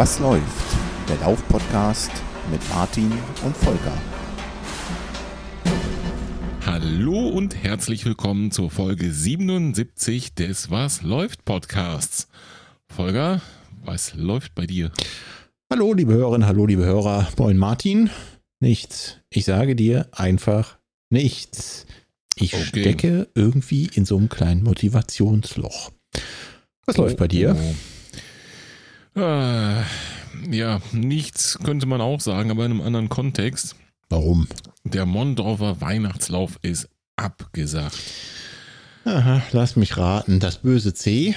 Was läuft? Der Lauf-Podcast mit Martin und Volker. Hallo und herzlich willkommen zur Folge 77 des Was läuft Podcasts. Volker, was läuft bei dir? Hallo liebe Hörerinnen, hallo liebe Hörer. Moin Martin. Nichts. Ich sage dir einfach nichts. Ich Okay. stecke irgendwie in so einem kleinen Motivationsloch. Was läuft bei dir? Oh. Äh, ja, nichts könnte man auch sagen, aber in einem anderen Kontext. Warum? Der Mondorfer Weihnachtslauf ist abgesagt. Aha, lass mich raten. Das böse C.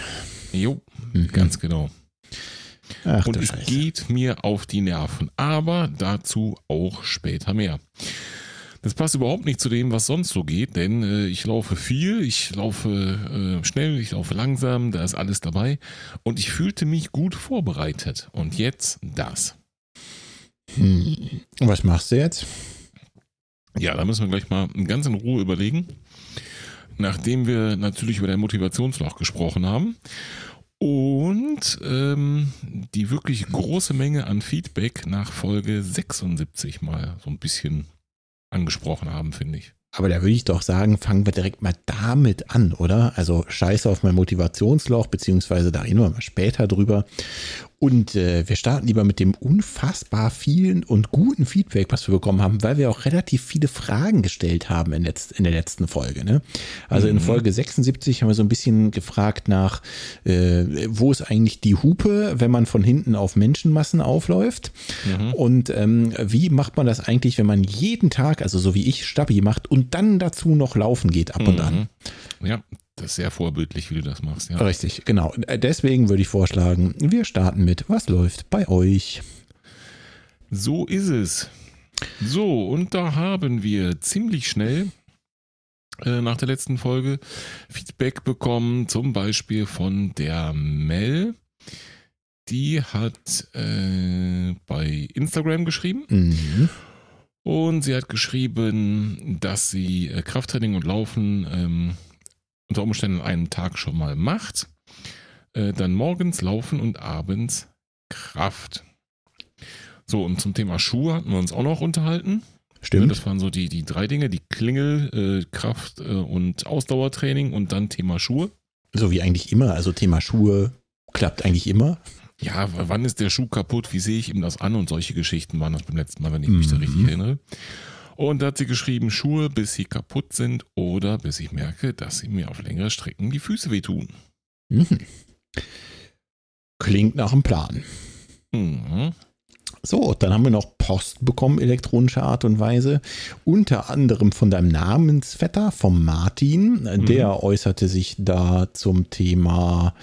Jo, Mhm. ganz genau. Ach Und es Scheiße. geht mir auf die Nerven, aber dazu auch später mehr. Das passt überhaupt nicht zu dem, was sonst so geht, denn äh, ich laufe viel, ich laufe äh, schnell, ich laufe langsam, da ist alles dabei und ich fühlte mich gut vorbereitet. Und jetzt das. Hm. Was machst du jetzt? Ja, da müssen wir gleich mal ganz in Ruhe überlegen, nachdem wir natürlich über dein Motivationsloch gesprochen haben und ähm, die wirklich große Menge an Feedback nach Folge 76 mal so ein bisschen angesprochen haben, finde ich. Aber da würde ich doch sagen, fangen wir direkt mal damit an, oder? Also scheiße auf mein Motivationsloch, beziehungsweise da reden wir mal später drüber. Und äh, wir starten lieber mit dem unfassbar vielen und guten Feedback, was wir bekommen haben, weil wir auch relativ viele Fragen gestellt haben in, letzt, in der letzten Folge. Ne? Also in Mhm. Folge 76 haben wir so ein bisschen gefragt nach, äh, wo ist eigentlich die Hupe, wenn man von hinten auf Menschenmassen aufläuft? Mhm. Und ähm, wie macht man das eigentlich, wenn man jeden Tag, also so wie ich, Stabi macht und dann dazu noch laufen geht ab und an? Mhm. Ja, das ist sehr vorbildlich, wie du das machst. Ja. Richtig, genau. Äh, Deswegen würde ich vorschlagen, wir starten mit, was läuft bei euch? So ist es. So, und da haben wir ziemlich schnell äh, nach der letzten Folge Feedback bekommen, zum Beispiel von der Mel. Die hat äh, bei Instagram geschrieben Mhm. und sie hat geschrieben, dass sie äh, Krafttraining und Laufen ähm, unter Umständen an einem Tag schon mal macht. Äh, dann morgens Laufen und abends Kraft. So, und zum Thema Schuhe hatten wir uns auch noch unterhalten. Stimmt. das waren so die, die drei Dinge, die Klingel, äh, Kraft äh, und Ausdauertraining und dann Thema Schuhe. So wie eigentlich immer. Also Thema Schuhe klappt eigentlich immer. Ja, wann ist der Schuh kaputt? Wie sehe ich ihm das an? Und solche Geschichten waren das beim letzten Mal, wenn ich mich da Mhm. richtig erinnere. Und da hat sie geschrieben, Schuhe, bis sie kaputt sind oder bis ich merke, dass sie mir auf längere Strecken die Füße wehtun. Mhm. Klingt nach einem Plan. Mhm. So, dann haben wir noch Post bekommen, elektronische Art und Weise. Unter anderem von deinem Namensvetter, vom Martin. Der äußerte sich da zum Thema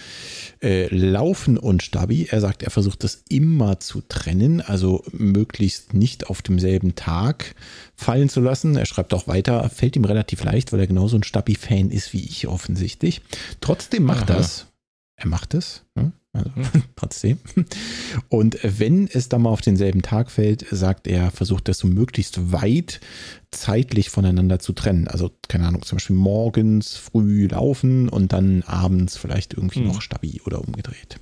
äh, Laufen und Stabi. Er sagt, er versucht das immer zu trennen, also möglichst nicht auf demselben Tag fallen zu lassen. Er schreibt auch weiter, fällt ihm relativ leicht, weil er genauso ein Stabi-Fan ist wie ich offensichtlich. Trotzdem macht Aha. das. Er macht es. ne? Also, Mhm. trotzdem. Und wenn es dann mal auf denselben Tag fällt, sagt er, versucht das so möglichst weit zeitlich voneinander zu trennen. Also, keine Ahnung, zum Beispiel morgens früh laufen und dann abends vielleicht irgendwie Mhm. noch Stabi oder umgedreht.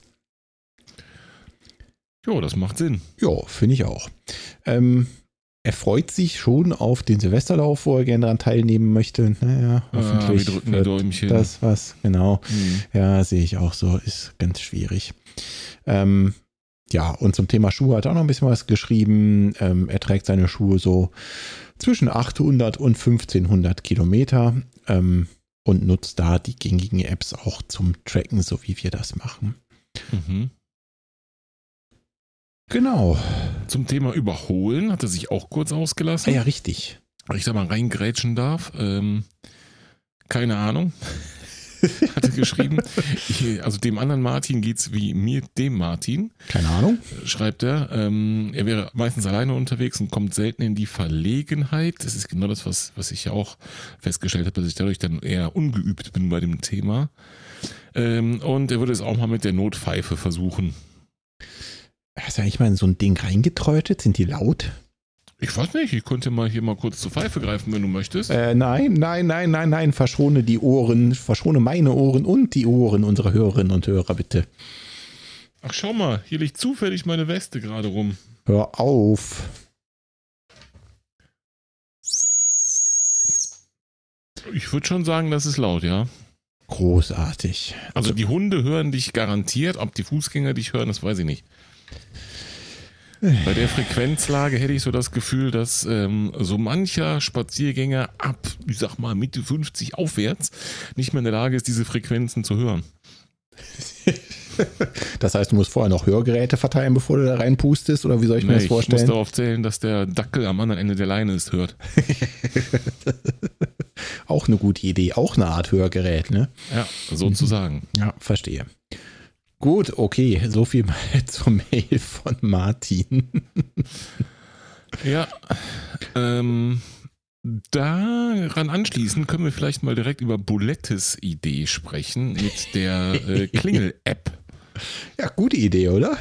Jo, das macht Sinn. Ja, finde ich auch. Ähm, er freut sich schon auf den Silvesterlauf, wo er gerne daran teilnehmen möchte. Naja, Ah, wir hoffentlich drücken die wird Däumchen. das was, genau. Mhm. Ja, sehe ich auch so. Ist ganz schwierig. Ähm, ja, und zum Thema Schuhe hat er auch noch ein bisschen was geschrieben. Ähm, er trägt seine Schuhe so zwischen 800 und 1500 Kilometer ähm, und nutzt da die gängigen Apps auch zum Tracken, so wie wir das machen. Mhm. Genau. Zum Thema Überholen hat er sich auch kurz Ah, ausgelassen. ja, richtig. Wenn ich da mal reingrätschen darf. Ähm, keine Ahnung. Hat er geschrieben. Ich, also dem anderen Martin geht's wie mir, dem Martin, Keine Ahnung. schreibt er. Ähm, er wäre meistens alleine unterwegs und kommt selten in die Verlegenheit. Das ist genau das, was, was ich ja auch festgestellt habe, dass ich dadurch dann eher ungeübt bin bei dem Thema. Ähm, und er würde es auch mal mit der Notpfeife versuchen. Hast du eigentlich mal in so ein Ding reingetrötet? Sind die laut? Ich weiß nicht, ich könnte mal hier mal kurz zur Pfeife greifen, wenn du möchtest. Äh, nein, nein, nein, nein, nein. Verschone die Ohren, verschone meine Ohren und die Ohren unserer Hörerinnen und Hörer, bitte. Ach, schau mal, hier liegt zufällig meine Weste gerade rum. Hör auf. Ich würde schon sagen, das ist laut, ja. Großartig. Also die Hunde hören dich garantiert, ob die Fußgänger dich hören, das weiß ich nicht. Bei der Frequenzlage hätte ich so das Gefühl, dass ähm, so mancher Spaziergänger ab, ich sag mal, Mitte 50 aufwärts nicht mehr in der Lage ist, diese Frequenzen zu hören. Das heißt, du musst vorher noch Hörgeräte verteilen, bevor du da reinpustest, oder wie soll ich mir Nee, das ich vorstellen? muss darauf zählen, dass der Dackel am anderen Ende der Leine es hört. Auch eine gute Idee, auch eine Art Hörgerät, ne? Ja, sozusagen. Ja, verstehe. Gut, okay, so viel mal zur Mail von Martin. Ja, ähm, daran anschließend können wir vielleicht mal direkt über Bulettes Idee sprechen mit der äh, Klingel-App. Ja, gute Idee, oder?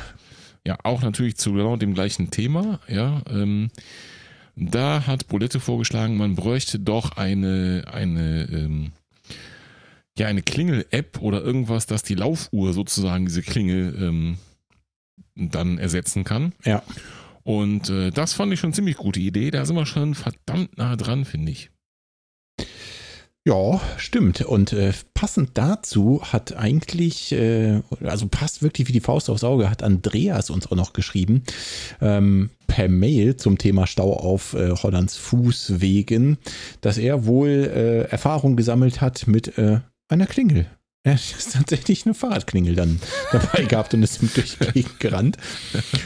Ja, auch natürlich zu genau dem gleichen Thema. Ja, ähm, da hat Bulette vorgeschlagen, man bräuchte doch eine, eine, ähm, ja, eine Klingel-App oder irgendwas, das die Laufuhr sozusagen diese Klingel ähm, dann ersetzen kann. Ja. Und äh, das fand ich schon eine ziemlich gute Idee. Da sind wir schon verdammt nah dran, finde ich. Ja, stimmt. Und äh, passend dazu hat eigentlich, äh, also passt wirklich wie die Faust aufs Auge, hat Andreas uns auch noch geschrieben, ähm, per Mail zum Thema Stau auf äh, Hollands Fußwegen, dass er wohl äh, Erfahrung gesammelt hat mit äh, einer Klingel. Er hat tatsächlich eine Fahrradklingel dann dabei gehabt und ist ihm durch die Gegend gerannt.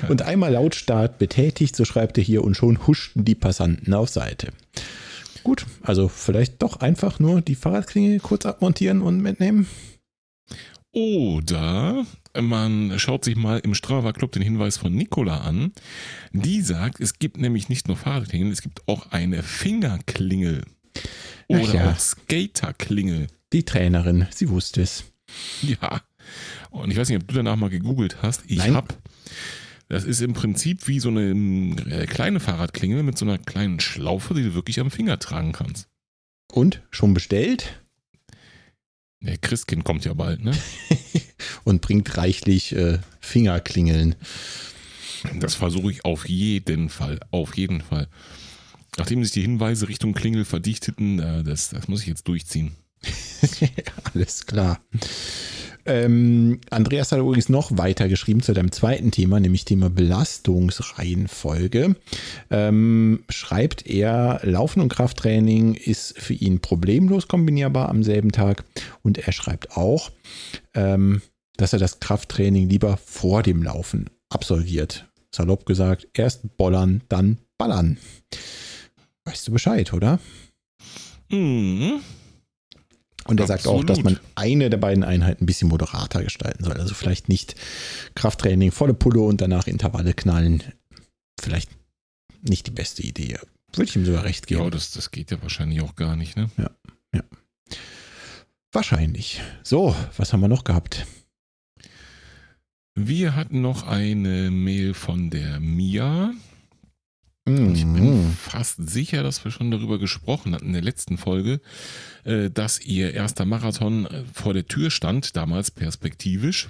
Und einmal Lautstart betätigt, so schreibt er hier, und schon huschten die Passanten auf Seite. Gut, also vielleicht doch einfach nur die Fahrradklingel kurz abmontieren und mitnehmen. Oder man schaut sich mal im Strava Club den Hinweis von Nicola an. Die sagt, es gibt nämlich nicht nur Fahrradklingel, es gibt auch eine Fingerklingel. Oder ja. auch Skaterklingel. Die Trainerin, sie wusste es. Ja. Und ich weiß nicht, ob du danach mal gegoogelt hast. Ich Nein. hab. Das ist im Prinzip wie so eine äh, kleine Fahrradklingel mit so einer kleinen Schlaufe, die du wirklich am Finger tragen kannst. Und schon bestellt Der Christkind kommt ja bald, ne? und bringt reichlich äh, Fingerklingeln. Das versuche ich auf jeden Fall. Auf jeden Fall. Nachdem sich die Hinweise Richtung Klingel verdichteten, äh, das, das muss ich jetzt durchziehen. Alles klar. Ähm, Andreas hat übrigens noch weiter geschrieben zu deinem zweiten Thema, nämlich Thema Belastungsreihenfolge. Ähm, schreibt er, Laufen und Krafttraining ist für ihn problemlos kombinierbar am selben Tag. Und er schreibt auch, ähm, dass er das Krafttraining lieber vor dem Laufen absolviert. Salopp gesagt, erst bollern, dann ballern. Weißt du Bescheid, oder? Mhm. Und er sagt auch, dass Absolut. man eine der beiden Einheiten ein bisschen moderater gestalten soll. Also vielleicht nicht Krafttraining, volle Pulle und danach Intervalle knallen. Vielleicht nicht die beste Idee. Würde ich ihm sogar recht geben. Ja, das, das geht ja wahrscheinlich auch gar nicht, ne? Wahrscheinlich. So, was haben wir noch gehabt? Wir hatten noch eine Mail von der Mia. Ich bin fast sicher, dass wir schon darüber gesprochen hatten in der letzten Folge, äh, dass ihr erster Marathon äh, vor der Tür stand, damals perspektivisch.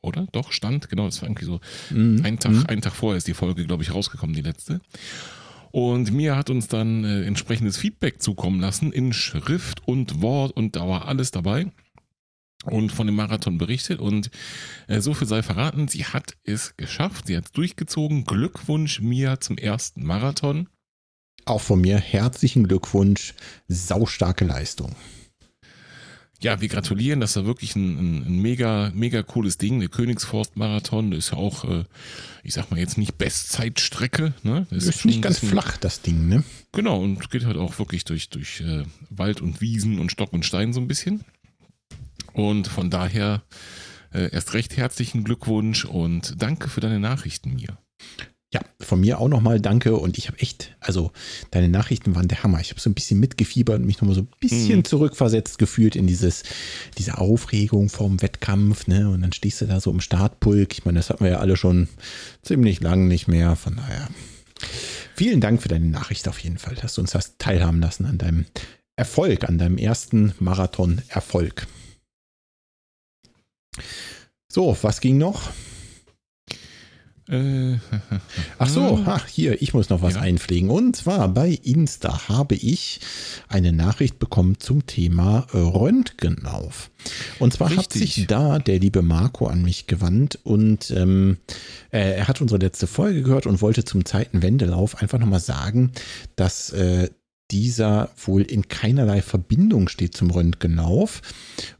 Oder? Doch, stand, genau, das war irgendwie so. mm, Ein Tag, mm. einen Tag vorher ist die Folge, glaube ich, rausgekommen, die letzte. Und Mia hat uns dann äh, entsprechendes Feedback zukommen lassen in Schrift und Wort und da war alles dabei. Und von dem Marathon berichtet und äh, so viel sei verraten, sie hat es geschafft, sie hat es durchgezogen. Glückwunsch Mia zum ersten Marathon. Auch von mir herzlichen Glückwunsch. Saustarke Leistung. Ja, wir gratulieren, das war wirklich ein, ein, mega, mega cooles Ding. Der Königsforst-Marathon, das ist ja auch, äh, ich sag mal jetzt nicht Bestzeitstrecke. Ne? Das Ist schon nicht ganz bisschen- flach, das Ding, ne? Genau, und geht halt auch wirklich durch, durch äh, Wald und Wiesen und Stock und Stein so ein bisschen. Und von daher äh, erst recht herzlichen Glückwunsch und danke für deine Nachrichten mir. Ja, von mir auch nochmal danke und ich habe echt, also deine Nachrichten waren der Hammer. Ich habe so ein bisschen mitgefiebert und mich nochmal so ein bisschen Mhm. zurückversetzt gefühlt in dieses, diese Aufregung vorm Wettkampf, ne? Und dann stehst du da so im Startpulk. Ich meine, das hatten wir ja alle schon ziemlich lang nicht mehr. Von daher, vielen Dank für deine Nachricht auf jeden Fall, dass du uns hast teilhaben lassen an deinem Erfolg, an deinem ersten Marathon-Erfolg. So, was ging noch? Äh, Ach so, ach, hier, ich muss noch was ja. einpflegen. Und zwar bei Insta habe ich eine Nachricht bekommen zum Thema Röntgenlauf. Und zwar Richtig. hat sich da der liebe Marco an mich gewandt und ähm, er hat unsere letzte Folge gehört und wollte zum Zeitenwendelauf einfach nochmal sagen, dass äh, dieser wohl in keinerlei Verbindung steht zum Röntgenlauf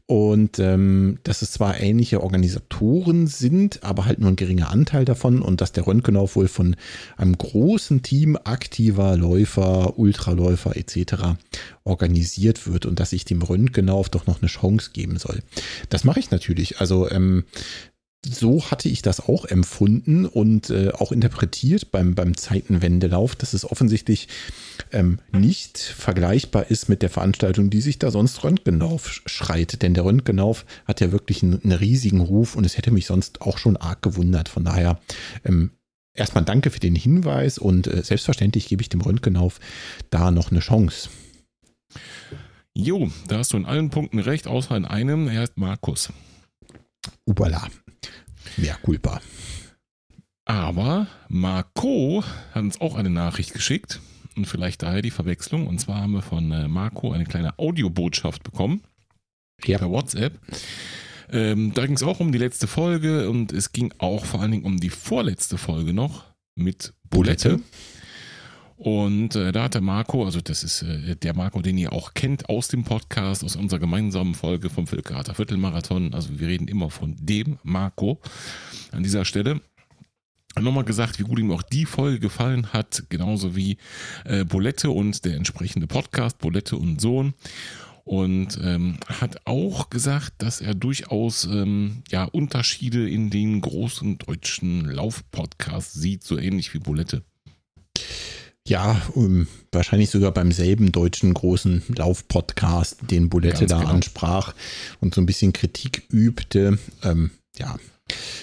und ähm, dass es zwar ähnliche Organisatoren sind, aber halt nur ein geringer Anteil davon und dass der Röntgenlauf wohl von einem großen Team aktiver Läufer, Ultraläufer etc. organisiert wird und dass ich dem Röntgenlauf doch noch eine Chance geben soll. Das mache ich natürlich. Also ähm, so hatte ich das auch empfunden und äh, auch interpretiert beim, beim Zeitenwendelauf, dass es offensichtlich ähm, nicht vergleichbar ist mit der Veranstaltung, die sich da sonst Röntgenlauf schreit. Denn der Röntgenlauf hat ja wirklich einen, einen riesigen Ruf und es hätte mich sonst auch schon arg gewundert. Von daher ähm, erstmal danke für den Hinweis und äh, selbstverständlich gebe ich dem Röntgenlauf da noch eine Chance. Jo, da hast du in allen Punkten recht, außer in einem, er heißt Markus. Upala. Mehr culpa. Aber Marco hat uns auch eine Nachricht geschickt und vielleicht daher die Verwechslung. Und zwar haben wir von äh, Marco eine kleine Audiobotschaft bekommen ja. per WhatsApp. Ähm, da ging es auch um die letzte Folge und es ging auch vor allen Dingen um die vorletzte Folge noch mit Bulette. Und äh, da hat der Marco, also das ist äh, der Marco, den ihr auch kennt aus dem Podcast, aus unserer gemeinsamen Folge vom Völkerater Viertelmarathon. Also wir reden immer von dem Marco an dieser Stelle. Nochmal gesagt, wie gut ihm auch die Folge gefallen hat, genauso wie äh, Bolette und der entsprechende Podcast, Bolette und Sohn. Und ähm, hat auch gesagt, dass er durchaus ähm, ja, Unterschiede in den großen deutschen Laufpodcasts sieht, so ähnlich wie Bolette. Ja, um, ähm, wahrscheinlich sogar beim selben deutschen großen Laufpodcast, den Bulette da genau. ansprach und so ein bisschen Kritik übte. Ähm, ja,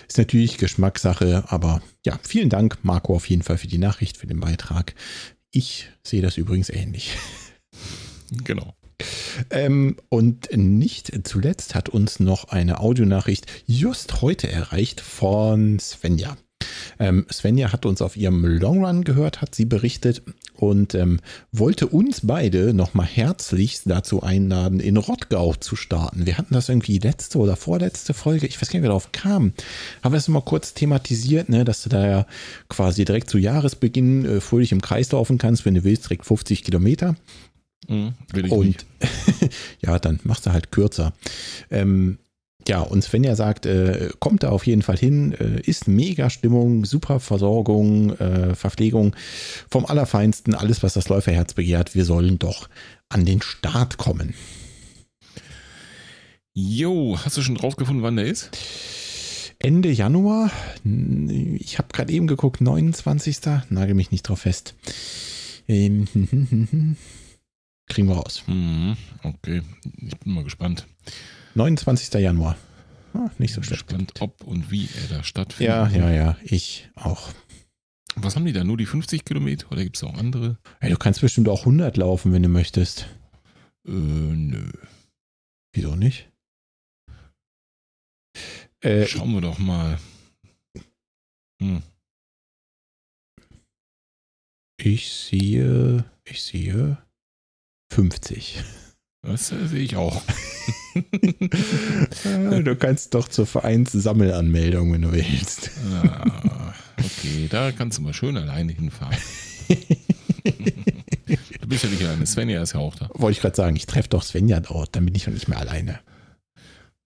ist natürlich Geschmackssache, aber ja, vielen Dank, Marco, auf jeden Fall für die Nachricht, für den Beitrag. Ich sehe das übrigens ähnlich. Genau. Ähm, und nicht zuletzt hat uns noch eine Audionachricht just heute erreicht von Svenja. Ähm, Svenja hat uns auf ihrem Longrun gehört, hat sie berichtet und ähm, wollte uns beide nochmal herzlichst dazu einladen, in Rottgau zu starten. Wir hatten das irgendwie letzte oder vorletzte Folge, ich weiß gar nicht, wie darauf kamen, haben wir das mal kurz thematisiert, ne, dass du da ja quasi direkt zu Jahresbeginn äh, fröhlich im Kreis laufen kannst, wenn du willst, direkt 50 Kilometer. Mhm, und ja, dann machst du halt kürzer. Ähm, ja, und Svenja sagt, äh, kommt da auf jeden Fall hin, äh, ist mega Stimmung, super Versorgung, äh, Verpflegung vom Allerfeinsten, alles, was das Läuferherz begehrt. Wir sollen doch an den Start kommen. Jo, hast du schon rausgefunden, wann der ist? Ende Januar. Ich habe gerade eben geguckt, 29. Nagel mich nicht drauf fest. Ähm, kriegen wir raus. Mhm, okay, ich bin mal gespannt. 29. Januar. Ah, nicht so schlecht. Gespannt, ob und wie er da stattfindet. Ja, ja, ja, ich auch. Was haben die da? Nur die 50 Kilometer oder gibt es auch andere? Hey, du kannst bestimmt auch 100 laufen, wenn du möchtest. Äh, nö. Wieso nicht? Äh, Schauen wir doch mal. Hm. Ich sehe, ich sehe 50. Das sehe ich auch. du kannst doch zur Vereinssammelanmeldung, wenn du willst. Ah, okay, da kannst du mal schön alleine hinfahren. du bist ja nicht alleine. Svenja ist ja auch da. Wollte ich gerade sagen, ich treffe doch Svenja dort, dann bin ich ja nicht mehr alleine.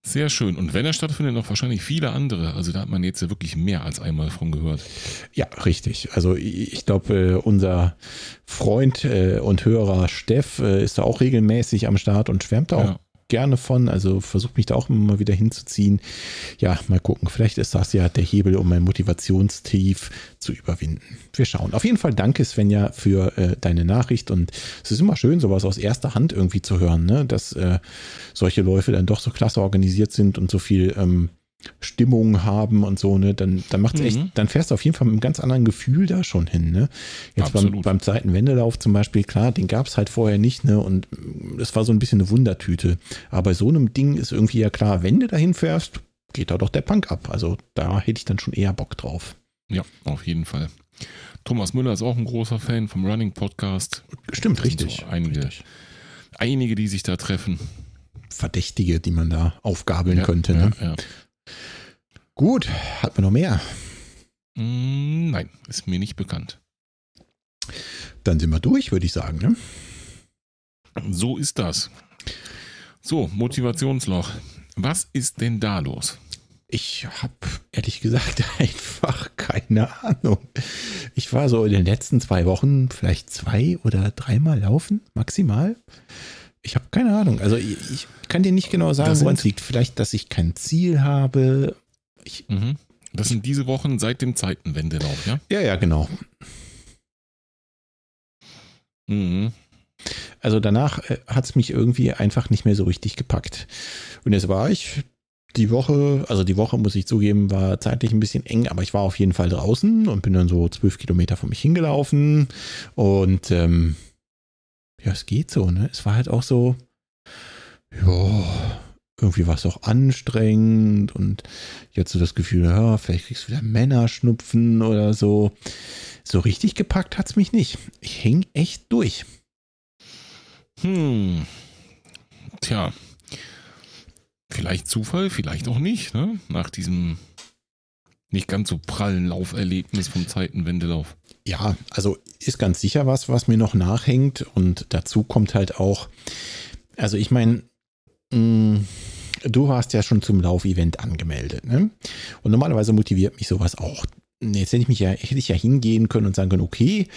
Sehr schön. Und wenn er stattfindet, noch wahrscheinlich viele andere. Also da hat man jetzt ja wirklich mehr als einmal von gehört. Ja, richtig. Also ich glaube, äh, unser Freund äh, und Hörer Steff äh, ist da auch regelmäßig am Start und schwärmt auch ja gerne von. Also versuche mich da auch immer wieder hinzuziehen. Ja, mal gucken. Vielleicht ist das ja der Hebel, um mein Motivationstief zu überwinden. Wir schauen. Auf jeden Fall danke, Svenja, für äh, deine Nachricht. Und es ist immer schön, sowas aus erster Hand irgendwie zu hören, ne? dass äh, solche Läufe dann doch so klasse organisiert sind und so viel ähm, Stimmung haben und so, ne, dann, dann macht's mhm. echt, dann fährst du auf jeden Fall mit einem ganz anderen Gefühl da schon hin, ne? Jetzt beim, beim Zeitenwendelauf zum Beispiel, klar, den gab es halt vorher nicht, ne? Und es war so ein bisschen eine Wundertüte. Aber bei so einem Ding ist irgendwie ja klar, wenn du dahin fährst, geht da doch der Punk ab. Also da hätte ich dann schon eher Bock drauf. Ja, auf jeden Fall. Thomas Müller ist auch ein großer Fan vom Running Podcast. Stimmt, richtig. So einige, richtig. einige, die sich da treffen. Verdächtige, die man da aufgabeln ja, könnte. Ne? Ja, ja. Gut, hat man noch mehr? Mm, nein, ist mir nicht bekannt. Dann sind wir durch, würde ich sagen. Ne? So ist das. So, Motivationsloch. Was ist denn da los? Ich habe ehrlich gesagt einfach keine Ahnung. Ich war so in den letzten zwei Wochen vielleicht zwei oder dreimal laufen, maximal. Ich habe keine Ahnung. Also ich, ich, kann dir nicht genau sagen, woran es liegt. Vielleicht, dass ich kein Ziel habe. Ich, mhm. Das sind diese Wochen seit dem Zeitenwendelauf, ja? Ja, ja, genau. Mhm. Also danach äh, hat es mich irgendwie einfach nicht mehr so richtig gepackt. Und jetzt war ich die Woche, also die Woche muss ich zugeben, war zeitlich ein bisschen eng, aber ich war auf jeden Fall draußen und bin dann so zwölf Kilometer von mich hingelaufen. Und ähm, ja, es geht so, ne? Es war halt auch so, ja, irgendwie war es auch anstrengend und jetzt so das Gefühl, ja, vielleicht kriegst du wieder Männerschnupfen oder so. So richtig gepackt hat es mich nicht. Ich häng echt durch. Hm. Tja. Vielleicht Zufall, vielleicht auch nicht, ne? Nach diesem nicht ganz so prallen Lauferlebnis vom Zeitenwendelauf. Ja, also ist ganz sicher was, was mir noch nachhängt. Und dazu kommt halt auch, also ich meine, mm, du warst ja schon zum Laufevent angemeldet, ne? Und normalerweise motiviert mich sowas auch. Jetzt hätte ich mich ja, hätte ich ja hingehen können und sagen können, okay,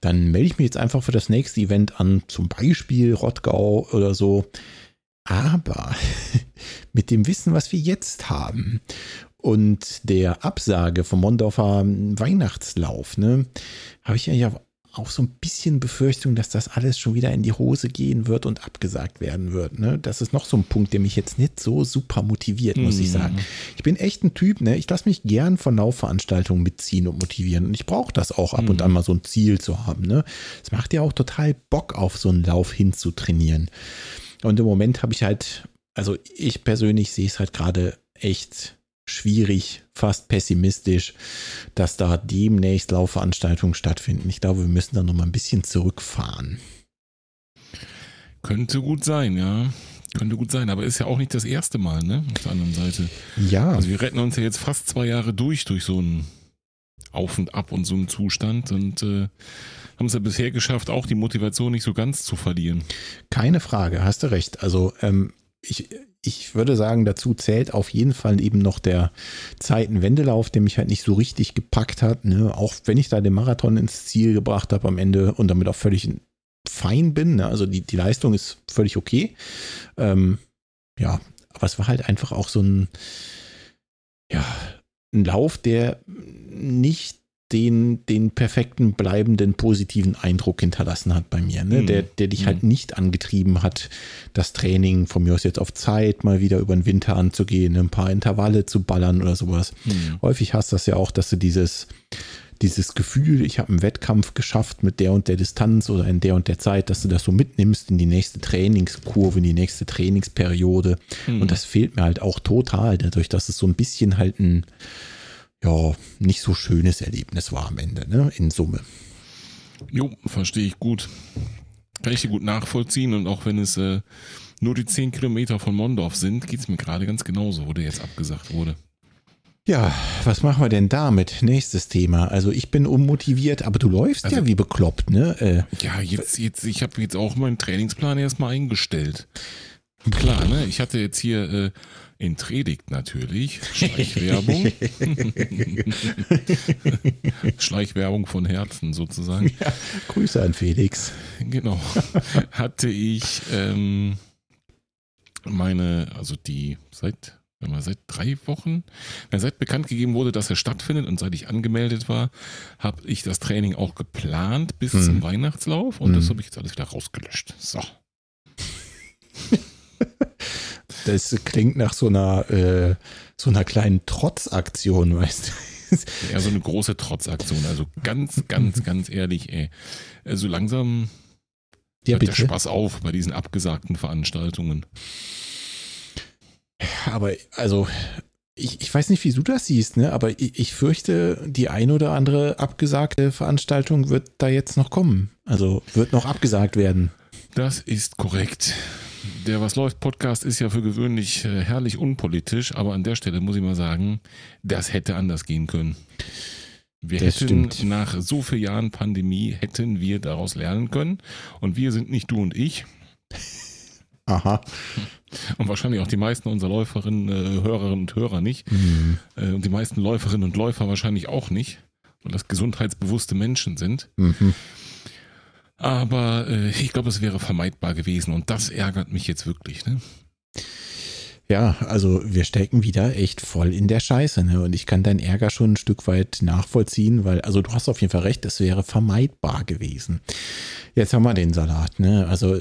dann melde ich mich jetzt einfach für das nächste Event an, zum Beispiel Rottgau oder so. Aber mit dem Wissen, was wir jetzt haben und der Absage vom Mondorfer Weihnachtslauf, ne, habe ich ja auch so ein bisschen Befürchtung, dass das alles schon wieder in die Hose gehen wird und abgesagt werden wird. Ne? Das ist noch so ein Punkt, der mich jetzt nicht so super motiviert, muss mm. ich mhm. sagen. Ich bin echt ein Typ, ne? ich lasse mich gern von Laufveranstaltungen mitziehen und motivieren. Und ich brauche das auch ab mm. und mhm. an mal so ein Ziel zu haben. Ne? Es macht ja auch total Bock, auf so einen Lauf hinzutrainieren. Und im Moment habe ich halt, also ich persönlich sehe es halt gerade echt schwierig, fast pessimistisch, dass da demnächst Laufveranstaltungen stattfinden. Ich glaube, wir müssen da noch mal ein bisschen zurückfahren. Könnte gut sein, ja. Könnte gut sein, aber ist ja auch nicht das erste Mal, ne? Auf der anderen Seite. Ja. Also wir retten uns ja jetzt fast zwei Jahre durch, durch so ein Auf und Ab und so einen Zustand und äh, haben es ja bisher geschafft, auch die Motivation nicht so ganz zu verlieren. Keine Frage, hast du recht. Also ähm, ich, ich würde sagen, dazu zählt auf jeden Fall eben noch der Zeitenwendelauf, der mich halt nicht so richtig gepackt hat. Ne? Auch wenn ich da den Marathon ins Ziel gebracht habe am Ende und damit auch völlig fein bin. Ne? Also die, die Leistung ist völlig okay. Ähm, ja, aber es war halt einfach auch so ein, ja, ein Lauf, der nicht den, den perfekten, bleibenden, positiven Eindruck hinterlassen hat bei mir, ne? Mhm. der, der dich halt mhm. nicht angetrieben hat, das Training von mir aus jetzt auf Zeit mal wieder über den Winter anzugehen, ein paar Intervalle zu ballern oder sowas. Mhm. Häufig hast du das ja auch, dass du dieses, dieses Gefühl, ich habe einen Wettkampf geschafft mit der und der Distanz oder in der und der Zeit, dass du das so mitnimmst in die nächste Trainingskurve, in die nächste Trainingsperiode. Mhm. Und das fehlt mir halt auch total, dadurch, dass es so ein bisschen halt ein ja, nicht so schönes Erlebnis war am Ende, ne, in Summe. Jo, verstehe ich gut. Kann ich dir gut nachvollziehen und auch wenn es äh, nur die 10 Kilometer von Mondorf sind, geht es mir gerade ganz genauso, wo der jetzt abgesagt wurde. Ja, was machen wir denn damit? Nächstes Thema. Also ich bin unmotiviert, aber du läufst also, ja wie bekloppt, ne? Äh, ja, jetzt, jetzt, ich habe jetzt auch meinen Trainingsplan erstmal eingestellt. Klar, ne? Ich hatte jetzt hier äh, in Predigt natürlich. Schleichwerbung. Schleichwerbung von Herzen sozusagen. Ja, Grüße an Felix. Genau. Hatte ich ähm, meine, also die seit, seit drei Wochen, seit bekannt gegeben wurde, dass er stattfindet und seit ich angemeldet war, habe ich das Training auch geplant bis hm. zum Weihnachtslauf und hm. das habe ich jetzt alles wieder rausgelöscht. So. Das klingt nach so einer, äh, so einer kleinen Trotzaktion, weißt du? Ja, so eine große Trotzaktion. Also ganz, ganz, ganz ehrlich, ey. So also langsam ja, hört der Spaß auf bei diesen abgesagten Veranstaltungen. Aber also ich, ich weiß nicht, wie du das siehst, ne? aber ich, ich fürchte, die ein oder andere abgesagte Veranstaltung wird da jetzt noch kommen. Also wird noch abgesagt werden. Das ist korrekt. Der Was läuft Podcast ist ja für gewöhnlich äh, herrlich unpolitisch, aber an der Stelle muss ich mal sagen, das hätte anders gehen können. Wir Das hätten stimmt. nach so vielen Jahren Pandemie hätten wir daraus lernen können und wir sind nicht du und ich Aha. und wahrscheinlich auch die meisten unserer Läuferinnen, äh, Hörerinnen und Hörer nicht Hm. äh, und die meisten Läuferinnen und Läufer wahrscheinlich auch nicht, weil das gesundheitsbewusste Menschen sind. Mhm. Aber äh, ich glaube, es wäre vermeidbar gewesen und das ärgert mich jetzt wirklich. Ne? Ja, also wir stecken wieder echt voll in der Scheiße, ne? Und ich kann deinen Ärger schon ein Stück weit nachvollziehen, weil, also du hast auf jeden Fall recht, es wäre vermeidbar gewesen. Jetzt haben wir den Salat, ne? Also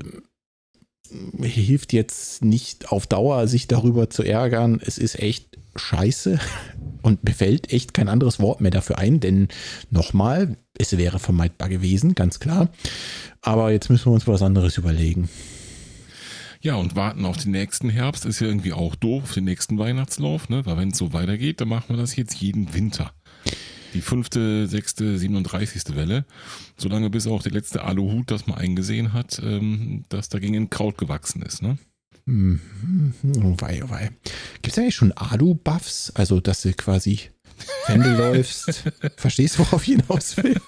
hilft jetzt nicht auf Dauer, sich darüber zu ärgern. Es ist echt scheiße und mir fällt echt kein anderes Wort mehr dafür ein, denn nochmal, es wäre vermeidbar gewesen, ganz klar. Aber jetzt müssen wir uns was anderes überlegen. Ja, und warten auf den nächsten Herbst ist ja irgendwie auch doof, auf den nächsten Weihnachtslauf, ne? Weil wenn es so weitergeht, dann machen wir das jetzt jeden Winter. Die fünfte, sechste, 37. Welle. Solange bis auch der letzte Aluhut das mal eingesehen hat, ähm, dass dagegen ein Kraut gewachsen ist, ne? Mhm. Oh wei, oh wei. Gibt es eigentlich schon Alu-Buffs? Also, dass du quasi, wenn du läufst, verstehst, worauf ich hinaus will?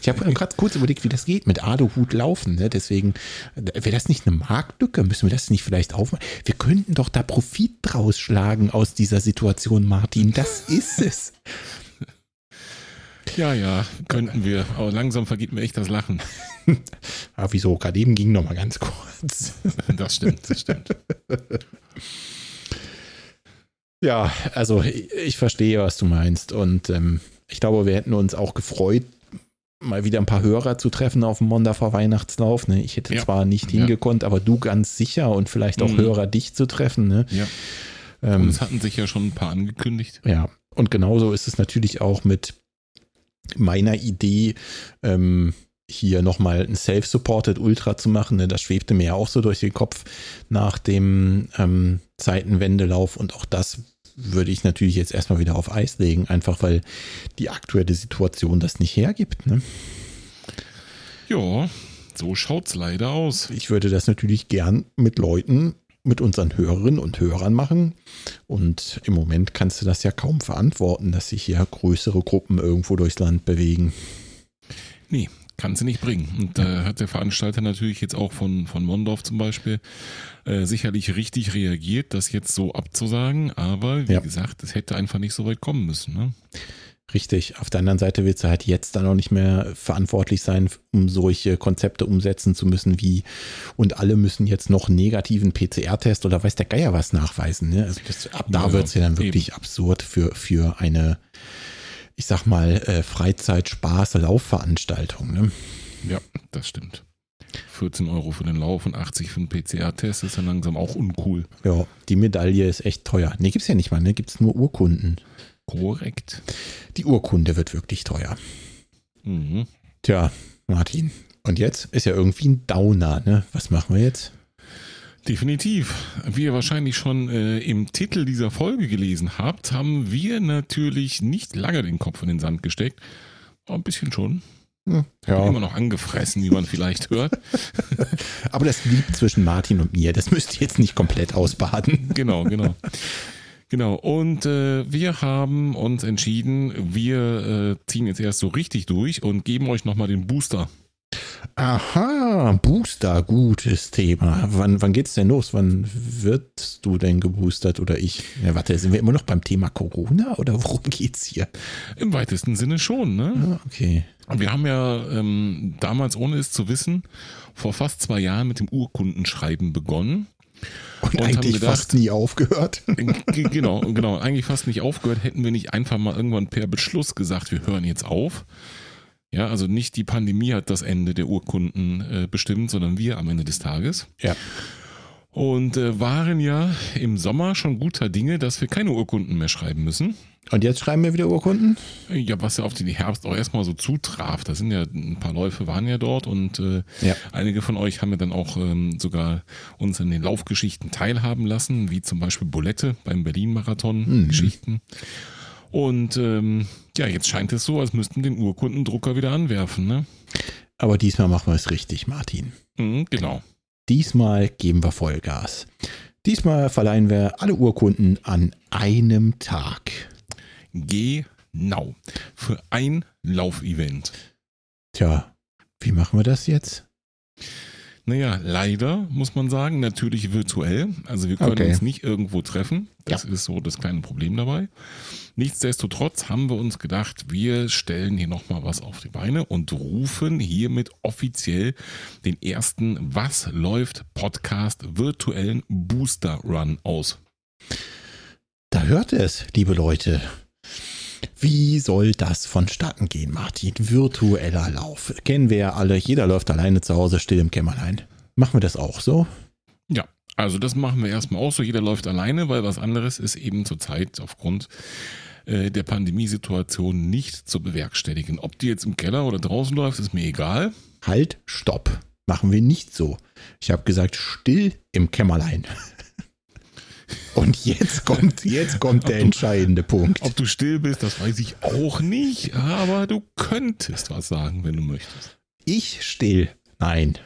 ich habe gerade kurz überlegt, wie das geht mit Aluhut laufen. Ne? Deswegen, wäre das nicht eine Marktlücke? Müssen wir das nicht vielleicht aufmachen? Wir könnten doch da Profit draus schlagen aus dieser Situation, Martin. Das ist es. Ja, ja, könnten wir. Aber langsam vergeht mir echt das Lachen. Aber wieso? Gerade eben ging noch mal ganz kurz. Das stimmt, das stimmt. Ja, also ich, ich verstehe, was du meinst. Und ähm, ich glaube, wir hätten uns auch gefreut, mal wieder ein paar Hörer zu treffen auf dem Mondafer Weihnachtslauf. Ne? Ich hätte Ja. zwar nicht Ja. hingekonnt, aber du ganz sicher und vielleicht auch Mhm. Hörer dich zu treffen. Ne? Ja. Ähm, es hatten sich ja schon ein paar angekündigt. ja, und genauso ist es natürlich auch mit meiner Idee, ähm, hier nochmal ein Self-Supported Ultra zu machen. Ne? Das schwebte mir ja auch so durch den Kopf nach dem ähm, Zeitenwendelauf und auch das würde ich natürlich jetzt erstmal wieder auf Eis legen, einfach weil die aktuelle Situation das nicht hergibt. Ne? Ja, so schaut's leider aus. Ich würde das natürlich gern mit Leuten, mit unseren Hörerinnen und Hörern machen. Und im Moment kannst du das ja kaum verantworten, dass sich hier größere Gruppen irgendwo durchs Land bewegen. Nee, kann sie nicht bringen. Und da hat der Veranstalter natürlich jetzt auch von, von Mondorf zum Beispiel äh, sicherlich richtig reagiert, das jetzt so abzusagen. Aber wie Ja. gesagt, es hätte einfach nicht so weit kommen müssen. Ne? Richtig. Auf der anderen Seite willst du halt jetzt dann auch nicht mehr verantwortlich sein, um solche Konzepte umsetzen zu müssen wie und alle müssen jetzt noch einen negativen PCR-Test oder weiß der Geier was nachweisen. Ne? Also das, ab da Ja, wird es ja dann eben. wirklich absurd für, für eine, ich sag mal, äh, Freizeit-Spaß-Laufveranstaltung. Ne? Ja, das stimmt. 14 Euro für den Lauf und 80 für den PCR-Test ist dann langsam auch uncool. Ja, die Medaille ist echt teuer. Ne, gibt's ja nicht mal, ne? Gibt's nur Urkunden. Korrekt. Die Urkunde wird wirklich teuer. Mhm. Tja, Martin. Und jetzt ist ja irgendwie ein Downer, ne? Was machen wir jetzt? Definitiv. Wie ihr wahrscheinlich schon äh, im Titel dieser Folge gelesen habt, haben wir natürlich nicht lange den Kopf in den Sand gesteckt. Ein bisschen schon. Hm, Bin Immer noch angefressen, wie man vielleicht hört. Aber das liegt zwischen Martin und mir. Das müsst ihr jetzt nicht komplett ausbaden. Genau, genau. Genau, und äh, wir haben uns entschieden, wir äh, ziehen jetzt erst so richtig durch und geben euch nochmal den Booster. Aha, Booster, gutes Thema. Wann, wann geht's denn los? Wann wirst du denn geboostert oder ich? Ja, warte, sind wir immer noch beim Thema Corona oder worum geht's hier? Im weitesten Sinne schon, ne? Ah, okay. Wir haben ja ähm, damals, ohne es zu wissen, vor fast zwei Jahren mit dem Urkundenschreiben begonnen. Und, Und haben eigentlich gedacht- fast nie aufgehört. G- genau, genau. Eigentlich fast nicht aufgehört, hätten wir nicht einfach mal irgendwann per Beschluss gesagt, wir hören jetzt auf. Ja, also nicht die Pandemie hat das Ende der Urkunden äh, bestimmt, sondern wir am Ende des Tages. Ja. Und äh, waren ja im Sommer schon guter Dinge, dass wir keine Urkunden mehr schreiben müssen. Und jetzt schreiben wir wieder Urkunden? Ja, was ja auf den Herbst auch erstmal so zutraf. Da sind ja ein paar Läufe waren ja dort und äh, ja. einige von euch haben ja dann auch ähm, sogar uns in den Laufgeschichten teilhaben lassen, wie zum Beispiel Bulette beim Berlin-Marathon-Geschichten. Mhm. Und ähm, ja, jetzt scheint es so, als müssten den Urkundendrucker wieder anwerfen, ne? Aber diesmal machen wir es richtig, Martin. Mhm, genau. Diesmal geben wir Vollgas. Diesmal verleihen wir alle Urkunden an einem Tag. Genau. Für ein Laufevent. Tja, wie machen wir das jetzt? Naja, leider muss man sagen, natürlich virtuell. Also wir können okay. uns nicht irgendwo treffen. Das ja. ist so das kleine Problem dabei. Nichtsdestotrotz haben wir uns gedacht, wir stellen hier nochmal was auf die Beine und rufen hiermit offiziell den ersten Was läuft Podcast virtuellen Booster Run aus. Da hört es, liebe Leute. Wie soll das vonstatten gehen, Martin? Virtueller Lauf. Kennen wir ja alle. Jeder läuft alleine zu Hause still im Kämmerlein. Machen wir das auch so? Ja, also das machen wir erstmal auch so. Jeder läuft alleine, weil was anderes ist eben zurzeit aufgrund äh, der Pandemiesituation nicht zu bewerkstelligen. Ob die jetzt im Keller oder draußen läuft, ist mir egal. Halt, stopp. Machen wir nicht so. Ich habe gesagt, still im Kämmerlein. Und jetzt kommt, jetzt kommt der entscheidende Punkt. Ob du still bist, das weiß ich auch nicht, aber du könntest was sagen, wenn du möchtest. Ich still? Nein.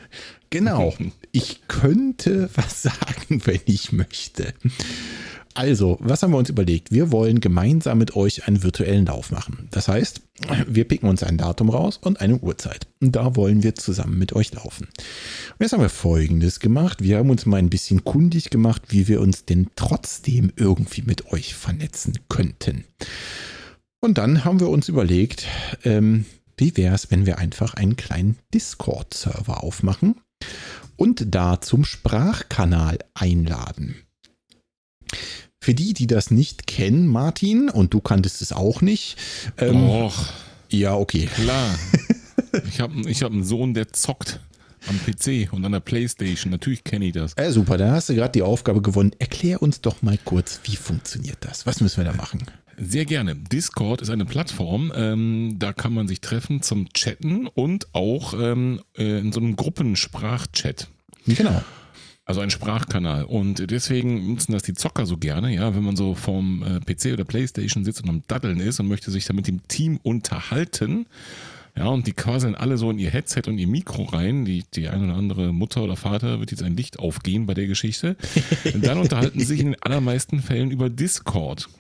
Genau. Ich könnte was sagen, wenn ich möchte. Also, was haben wir uns überlegt? Wir wollen gemeinsam mit euch einen virtuellen Lauf machen. Das heißt, wir picken uns ein Datum raus und eine Uhrzeit. Und da wollen wir zusammen mit euch laufen. Und jetzt haben wir Folgendes gemacht. Wir haben uns mal ein bisschen kundig gemacht, wie wir uns denn trotzdem irgendwie mit euch vernetzen könnten. Und dann haben wir uns überlegt, ähm, wie wäre es, wenn wir einfach einen kleinen Discord-Server aufmachen und da zum Sprachkanal einladen. Für die, die das nicht kennen, Martin, und du kanntest es auch nicht. Ähm, Och. Ja, okay. Klar. ich habe ich hab einen Sohn, der zockt am PC und an der Playstation. Natürlich kenne ich das. Äh, super, dann hast du gerade die Aufgabe gewonnen. Erklär uns doch mal kurz, wie funktioniert das? Was müssen wir da machen? Sehr gerne. Discord ist eine Plattform, ähm, da kann man sich treffen zum Chatten und auch ähm, äh, in so einem Gruppensprachchat. Genau. Also ein Sprachkanal. Und deswegen nutzen das die Zocker so gerne, ja, wenn man so vorm äh, PC oder Playstation sitzt und am Daddeln ist und möchte sich dann mit dem Team unterhalten. Ja, und die quasi alle so in ihr Headset und ihr Mikro rein. Die, die eine oder andere Mutter oder Vater wird jetzt ein Licht aufgehen bei der Geschichte. Und dann unterhalten sie sich in den allermeisten Fällen über Discord.